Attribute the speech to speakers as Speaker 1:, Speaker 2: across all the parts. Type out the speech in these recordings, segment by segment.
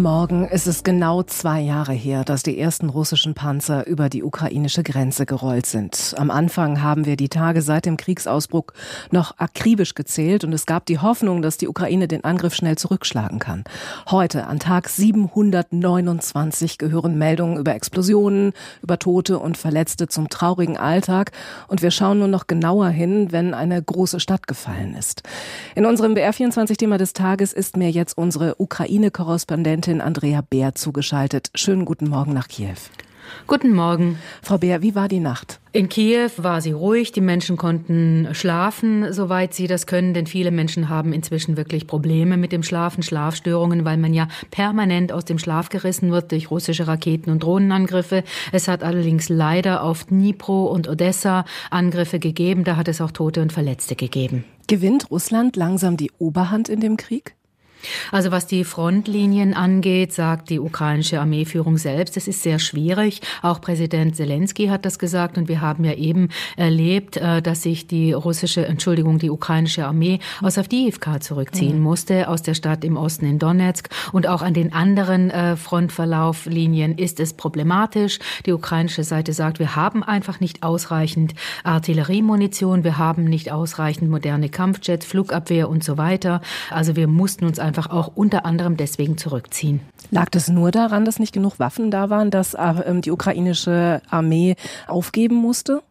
Speaker 1: Morgen ist es genau zwei Jahre her, dass die ersten russischen Panzer über die ukrainische Grenze gerollt sind. Am Anfang haben wir die Tage seit dem Kriegsausbruch noch akribisch gezählt und es gab die Hoffnung, dass die Ukraine den Angriff schnell zurückschlagen kann. Heute, an Tag 729, gehören Meldungen über Explosionen, über Tote und Verletzte zum traurigen Alltag und wir schauen nur noch genauer hin, wenn eine große Stadt gefallen ist. In unserem BR24-Thema des Tages ist mir jetzt unsere Ukraine-Korrespondentin Korrespondentin Andrea Bär zugeschaltet. Schönen guten Morgen nach Kiew.
Speaker 2: Guten Morgen.
Speaker 1: Frau Bär, wie war die Nacht?
Speaker 2: In Kiew war sie ruhig, die Menschen konnten schlafen, soweit sie das können, denn viele Menschen haben inzwischen wirklich Probleme mit dem Schlafen, Schlafstörungen, weil man ja permanent aus dem Schlaf gerissen wird durch russische Raketen- und Drohnenangriffe. Es hat allerdings leider auf Dnipro und Odessa Angriffe gegeben, da hat es auch Tote und Verletzte gegeben.
Speaker 1: Gewinnt Russland langsam die Oberhand in dem Krieg?
Speaker 2: Also was die Frontlinien angeht, sagt die ukrainische Armeeführung selbst, es ist sehr schwierig. Auch Präsident Zelensky hat das gesagt und wir haben ja eben erlebt, äh, dass sich die russische, Entschuldigung, die ukrainische Armee aus Avdiivka zurückziehen mhm. musste, aus der Stadt im Osten in Donetsk. Und auch an den anderen äh, Frontverlauflinien ist es problematisch. Die ukrainische Seite sagt, wir haben einfach nicht ausreichend Artilleriemunition, wir haben nicht ausreichend moderne Kampfjets, Flugabwehr und so weiter. Also wir mussten uns einfach auch unter anderem deswegen zurückziehen.
Speaker 1: Lag das nur daran, dass nicht genug Waffen da waren, dass äh, die ukrainische Armee aufgeben musste?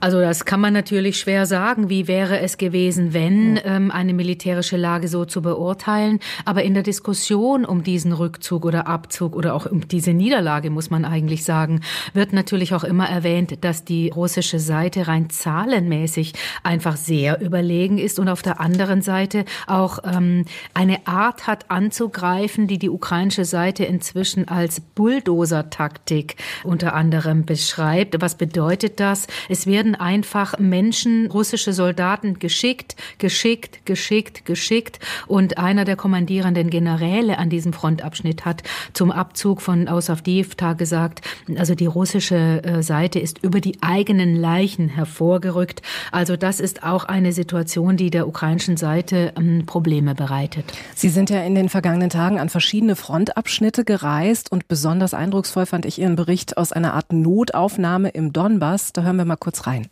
Speaker 2: Also das kann man natürlich schwer sagen. Wie wäre es gewesen, wenn ähm, eine militärische Lage so zu beurteilen? Aber in der Diskussion um diesen Rückzug oder Abzug oder auch um diese Niederlage, muss man eigentlich sagen, wird natürlich auch immer erwähnt, dass die russische Seite rein zahlenmäßig einfach sehr überlegen ist und auf der anderen Seite auch ähm, eine Art hat anzugreifen, die die ukrainische Seite inzwischen als Bulldozer-Taktik unter anderem beschreibt. Was bedeutet das? Es werden einfach Menschen, russische Soldaten geschickt, geschickt, geschickt, geschickt. Und einer der kommandierenden Generäle an diesem Frontabschnitt hat zum Abzug von aus Avdiivka gesagt, also die russische äh, Seite ist über die eigenen Leichen hervorgerückt. Also das ist auch eine Situation, die der ukrainischen Seite ähm, Probleme bereitet.
Speaker 1: Sie sind ja in den vergangenen Tagen an verschiedene Frontabschnitte gereist und besonders eindrucksvoll fand ich Ihren Bericht aus einer Art Notaufnahme im Donbass. Da hören wir mal kurz rein.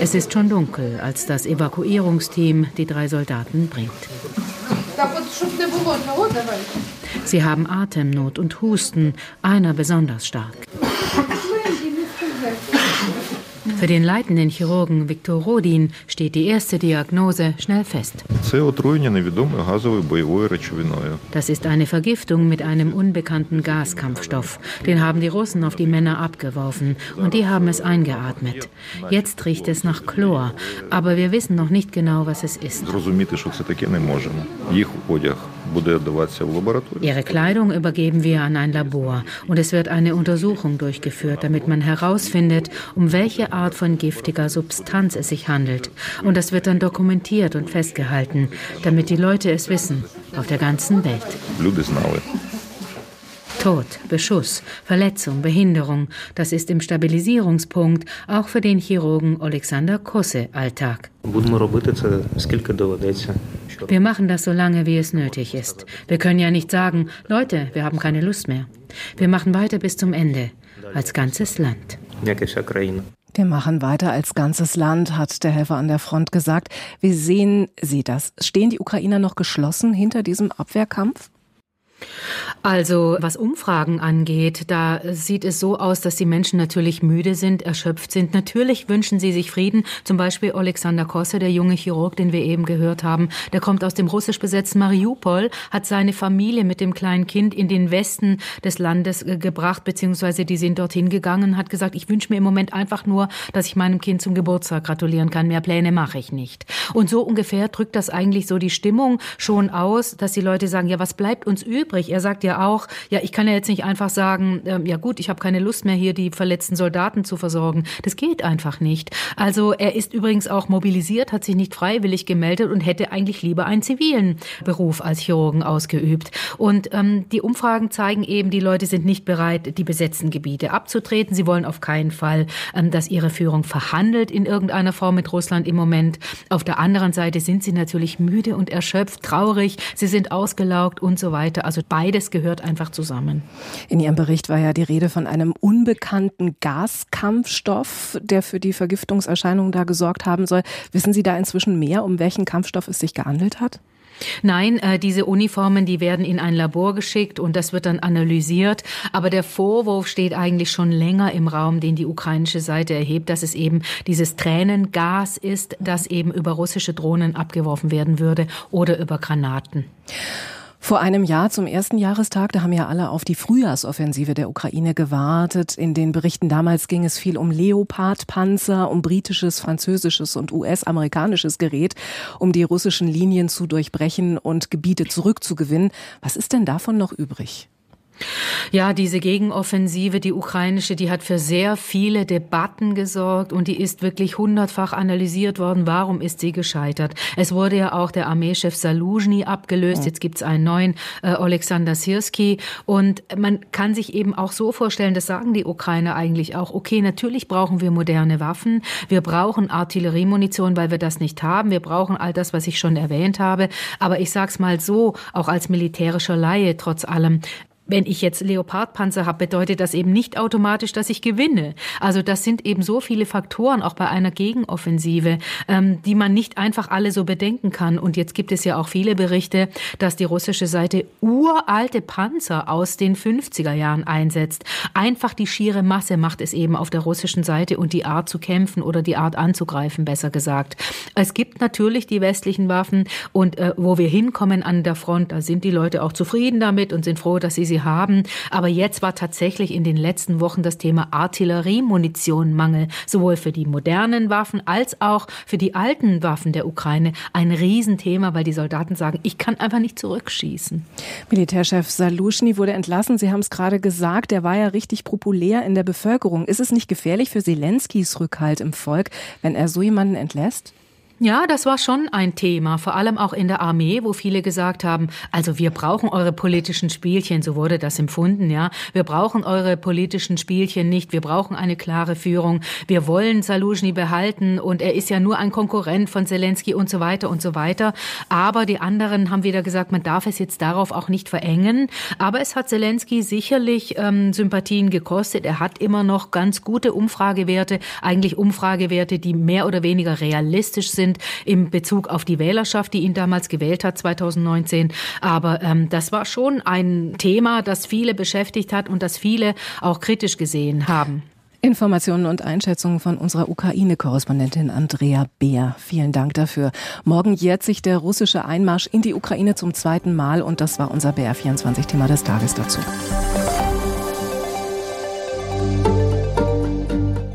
Speaker 2: Es ist schon dunkel, als das Evakuierungsteam die drei Soldaten bringt. Sie haben Atemnot und Husten, einer besonders stark. Für den leitenden Chirurgen Viktor Rodin steht die erste Diagnose schnell fest. Das ist eine Vergiftung mit einem unbekannten Gaskampfstoff. Den haben die Russen auf die Männer abgeworfen und die haben es eingeatmet. Jetzt riecht es nach Chlor, aber wir wissen noch nicht genau, was es ist. Ihre Kleidung übergeben wir an ein Labor und es wird eine Untersuchung durchgeführt, damit man herausfindet, um welche Art von giftiger Substanz es sich handelt. Und das wird dann dokumentiert und festgehalten, damit die Leute es wissen, auf der ganzen Welt. Tod, Beschuss, Verletzung, Behinderung, das ist im Stabilisierungspunkt auch für den Chirurgen Alexander Kosse Alltag. Wir machen das so lange, wie es nötig ist. Wir können ja nicht sagen, Leute, wir haben keine Lust mehr. Wir machen weiter bis zum Ende, als ganzes Land.
Speaker 1: Wir machen weiter als ganzes Land, hat der Helfer an der Front gesagt. Wie sehen Sie das? Stehen die Ukrainer noch geschlossen hinter diesem Abwehrkampf?
Speaker 2: Also was Umfragen angeht, da sieht es so aus, dass die Menschen natürlich müde sind, erschöpft sind. Natürlich wünschen sie sich Frieden. Zum Beispiel Alexander Kosse, der junge Chirurg, den wir eben gehört haben, der kommt aus dem russisch besetzten Mariupol, hat seine Familie mit dem kleinen Kind in den Westen des Landes gebracht, beziehungsweise die sind dorthin gegangen, hat gesagt, ich wünsche mir im Moment einfach nur, dass ich meinem Kind zum Geburtstag gratulieren kann. Mehr Pläne mache ich nicht. Und so ungefähr drückt das eigentlich so die Stimmung schon aus, dass die Leute sagen, ja, was bleibt uns übrig? Übrig. Er sagt ja auch, ja, ich kann ja jetzt nicht einfach sagen, ähm, ja gut, ich habe keine Lust mehr hier die verletzten Soldaten zu versorgen. Das geht einfach nicht. Also er ist übrigens auch mobilisiert, hat sich nicht freiwillig gemeldet und hätte eigentlich lieber einen zivilen Beruf als Chirurgen ausgeübt. Und ähm, die Umfragen zeigen eben, die Leute sind nicht bereit, die besetzten Gebiete abzutreten. Sie wollen auf keinen Fall, ähm, dass ihre Führung verhandelt in irgendeiner Form mit Russland im Moment. Auf der anderen Seite sind sie natürlich müde und erschöpft, traurig, sie sind ausgelaugt und so weiter. Also beides gehört einfach zusammen.
Speaker 1: In Ihrem Bericht war ja die Rede von einem unbekannten Gaskampfstoff, der für die Vergiftungserscheinungen da gesorgt haben soll. Wissen Sie da inzwischen mehr, um welchen Kampfstoff es sich gehandelt hat?
Speaker 2: Nein, äh, diese Uniformen, die werden in ein Labor geschickt und das wird dann analysiert. Aber der Vorwurf steht eigentlich schon länger im Raum, den die ukrainische Seite erhebt, dass es eben dieses Tränengas ist, das eben über russische Drohnen abgeworfen werden würde oder über Granaten.
Speaker 1: Vor einem Jahr zum ersten Jahrestag, da haben ja alle auf die Frühjahrsoffensive der Ukraine gewartet. In den Berichten damals ging es viel um Leopard-Panzer, um britisches, französisches und US-amerikanisches Gerät, um die russischen Linien zu durchbrechen und Gebiete zurückzugewinnen. Was ist denn davon noch übrig?
Speaker 2: Ja, diese Gegenoffensive, die ukrainische, die hat für sehr viele Debatten gesorgt und die ist wirklich hundertfach analysiert worden. Warum ist sie gescheitert? Es wurde ja auch der Armeechef Saluzhny abgelöst. Jetzt gibt's einen neuen, äh, Alexander Sirski. Und man kann sich eben auch so vorstellen, das sagen die Ukrainer eigentlich auch, okay, natürlich brauchen wir moderne Waffen. Wir brauchen Artilleriemunition, weil wir das nicht haben. Wir brauchen all das, was ich schon erwähnt habe. Aber ich sag's mal so, auch als militärischer Laie trotz allem, wenn ich jetzt Leopardpanzer habe, bedeutet das eben nicht automatisch, dass ich gewinne. Also das sind eben so viele Faktoren, auch bei einer Gegenoffensive, ähm, die man nicht einfach alle so bedenken kann. Und jetzt gibt es ja auch viele Berichte, dass die russische Seite uralte Panzer aus den 50er Jahren einsetzt. Einfach die schiere Masse macht es eben auf der russischen Seite und die Art zu kämpfen oder die Art anzugreifen, besser gesagt. Es gibt natürlich die westlichen Waffen und äh, wo wir hinkommen an der Front, da sind die Leute auch zufrieden damit und sind froh, dass sie sie haben. Aber jetzt war tatsächlich in den letzten Wochen das Thema Artilleriemunition Mangel, sowohl für die modernen Waffen als auch für die alten Waffen der Ukraine ein Riesenthema, weil die Soldaten sagen, ich kann einfach nicht zurückschießen.
Speaker 1: Militärchef Saluschny wurde entlassen. Sie haben es gerade gesagt, er war ja richtig populär in der Bevölkerung. Ist es nicht gefährlich für Zelenskys Rückhalt im Volk, wenn er so jemanden entlässt?
Speaker 2: Ja, das war schon ein Thema, vor allem auch in der Armee, wo viele gesagt haben, also wir brauchen eure politischen Spielchen, so wurde das empfunden, ja. Wir brauchen eure politischen Spielchen nicht, wir brauchen eine klare Führung, wir wollen Saluzhny behalten und er ist ja nur ein Konkurrent von Zelensky und so weiter und so weiter. Aber die anderen haben wieder gesagt, man darf es jetzt darauf auch nicht verengen. Aber es hat Zelensky sicherlich ähm, Sympathien gekostet. Er hat immer noch ganz gute Umfragewerte, eigentlich Umfragewerte, die mehr oder weniger realistisch sind sind im Bezug auf die Wählerschaft, die ihn damals gewählt hat, 2019. Aber ähm, das war schon ein Thema, das viele beschäftigt hat und das viele auch kritisch gesehen haben.
Speaker 1: Informationen und Einschätzungen von unserer Ukraine-Korrespondentin Andrea Beer. Vielen Dank dafür. Morgen jährt sich der russische Einmarsch in die Ukraine zum zweiten Mal und das war unser BR24-Thema des Tages dazu.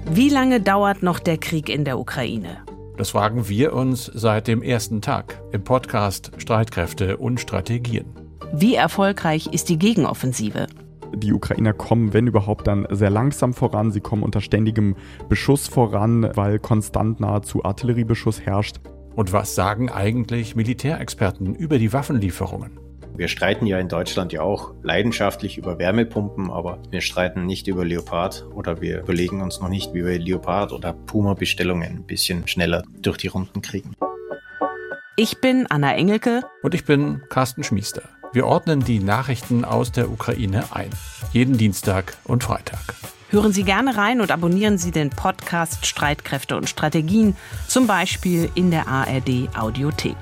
Speaker 3: Wie lange dauert noch der Krieg in der Ukraine?
Speaker 4: Das fragen wir uns seit dem ersten Tag im Podcast Streitkräfte und Strategien.
Speaker 3: Wie erfolgreich ist die Gegenoffensive?
Speaker 5: Die Ukrainer kommen, wenn überhaupt, dann sehr langsam voran. Sie kommen unter ständigem Beschuss voran, weil konstant nahezu Artilleriebeschuss herrscht.
Speaker 4: Und was sagen eigentlich Militärexperten über die Waffenlieferungen?
Speaker 6: Wir streiten ja in Deutschland ja auch leidenschaftlich über Wärmepumpen, aber wir streiten nicht über Leopard oder wir überlegen uns noch nicht, wie wir Leopard oder Puma-Bestellungen ein bisschen schneller durch die Runden kriegen.
Speaker 3: Ich bin Anna Engelke.
Speaker 4: Und ich bin Carsten Schmiester. Wir ordnen die Nachrichten aus der Ukraine ein. Jeden Dienstag und Freitag.
Speaker 3: Hören Sie gerne rein und abonnieren Sie den Podcast Streitkräfte und Strategien, zum Beispiel in der ARD Audiothek.